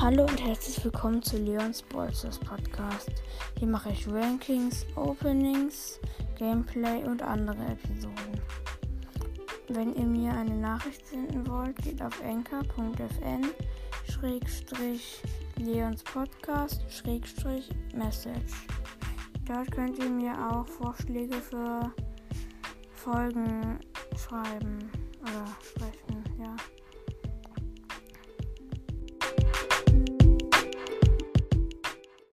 Hallo und herzlich willkommen zu Leons Bolsters Podcast. Hier mache ich Rankings, Openings, Gameplay und andere Episoden. Wenn ihr mir eine Nachricht senden wollt, geht auf enker.fn schrägstrich Leons Podcast schrägstrich Message. Dort könnt ihr mir auch Vorschläge für Folgen schreiben.